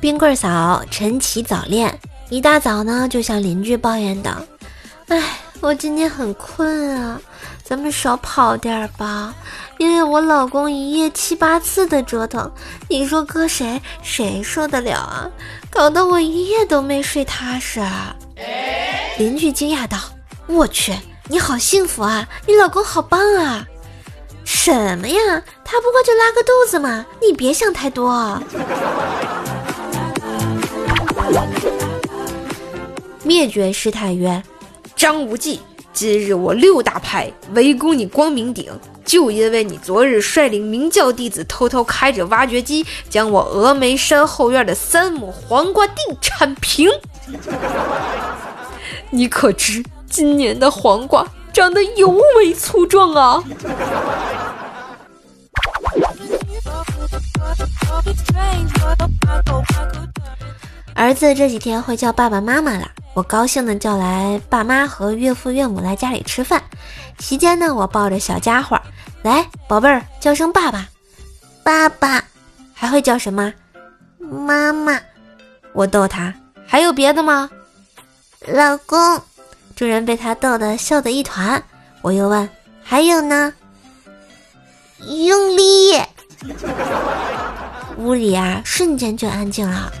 冰棍嫂晨起早恋，一大早呢就向邻居抱怨道：“哎，我今天很困啊，咱们少跑点儿吧，因为我老公一夜七八次的折腾，你说搁谁谁受得了啊？搞得我一夜都没睡踏实。”邻居惊讶道：“我去，你好幸福啊，你老公好棒啊！”什么呀？他不过就拉个肚子嘛，你别想太多。灭绝师太曰：“张无忌，今日我六大派围攻你光明顶，就因为你昨日率领明教弟子偷偷开着挖掘机，将我峨眉山后院的三亩黄瓜地铲平。你可知今年的黄瓜长得尤为粗壮啊！”儿子这几天会叫爸爸妈妈了，我高兴的叫来爸妈和岳父岳母来家里吃饭。期间呢，我抱着小家伙，来，宝贝儿，叫声爸爸，爸爸，还会叫什么？妈妈。我逗他，还有别的吗？老公。众人被他逗得笑得一团。我又问，还有呢？用力。屋里啊，瞬间就安静了。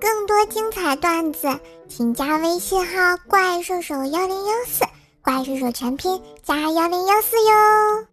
更多精彩段子，请加微信号“怪兽手幺零幺四”，怪兽手全拼加幺零幺四哟。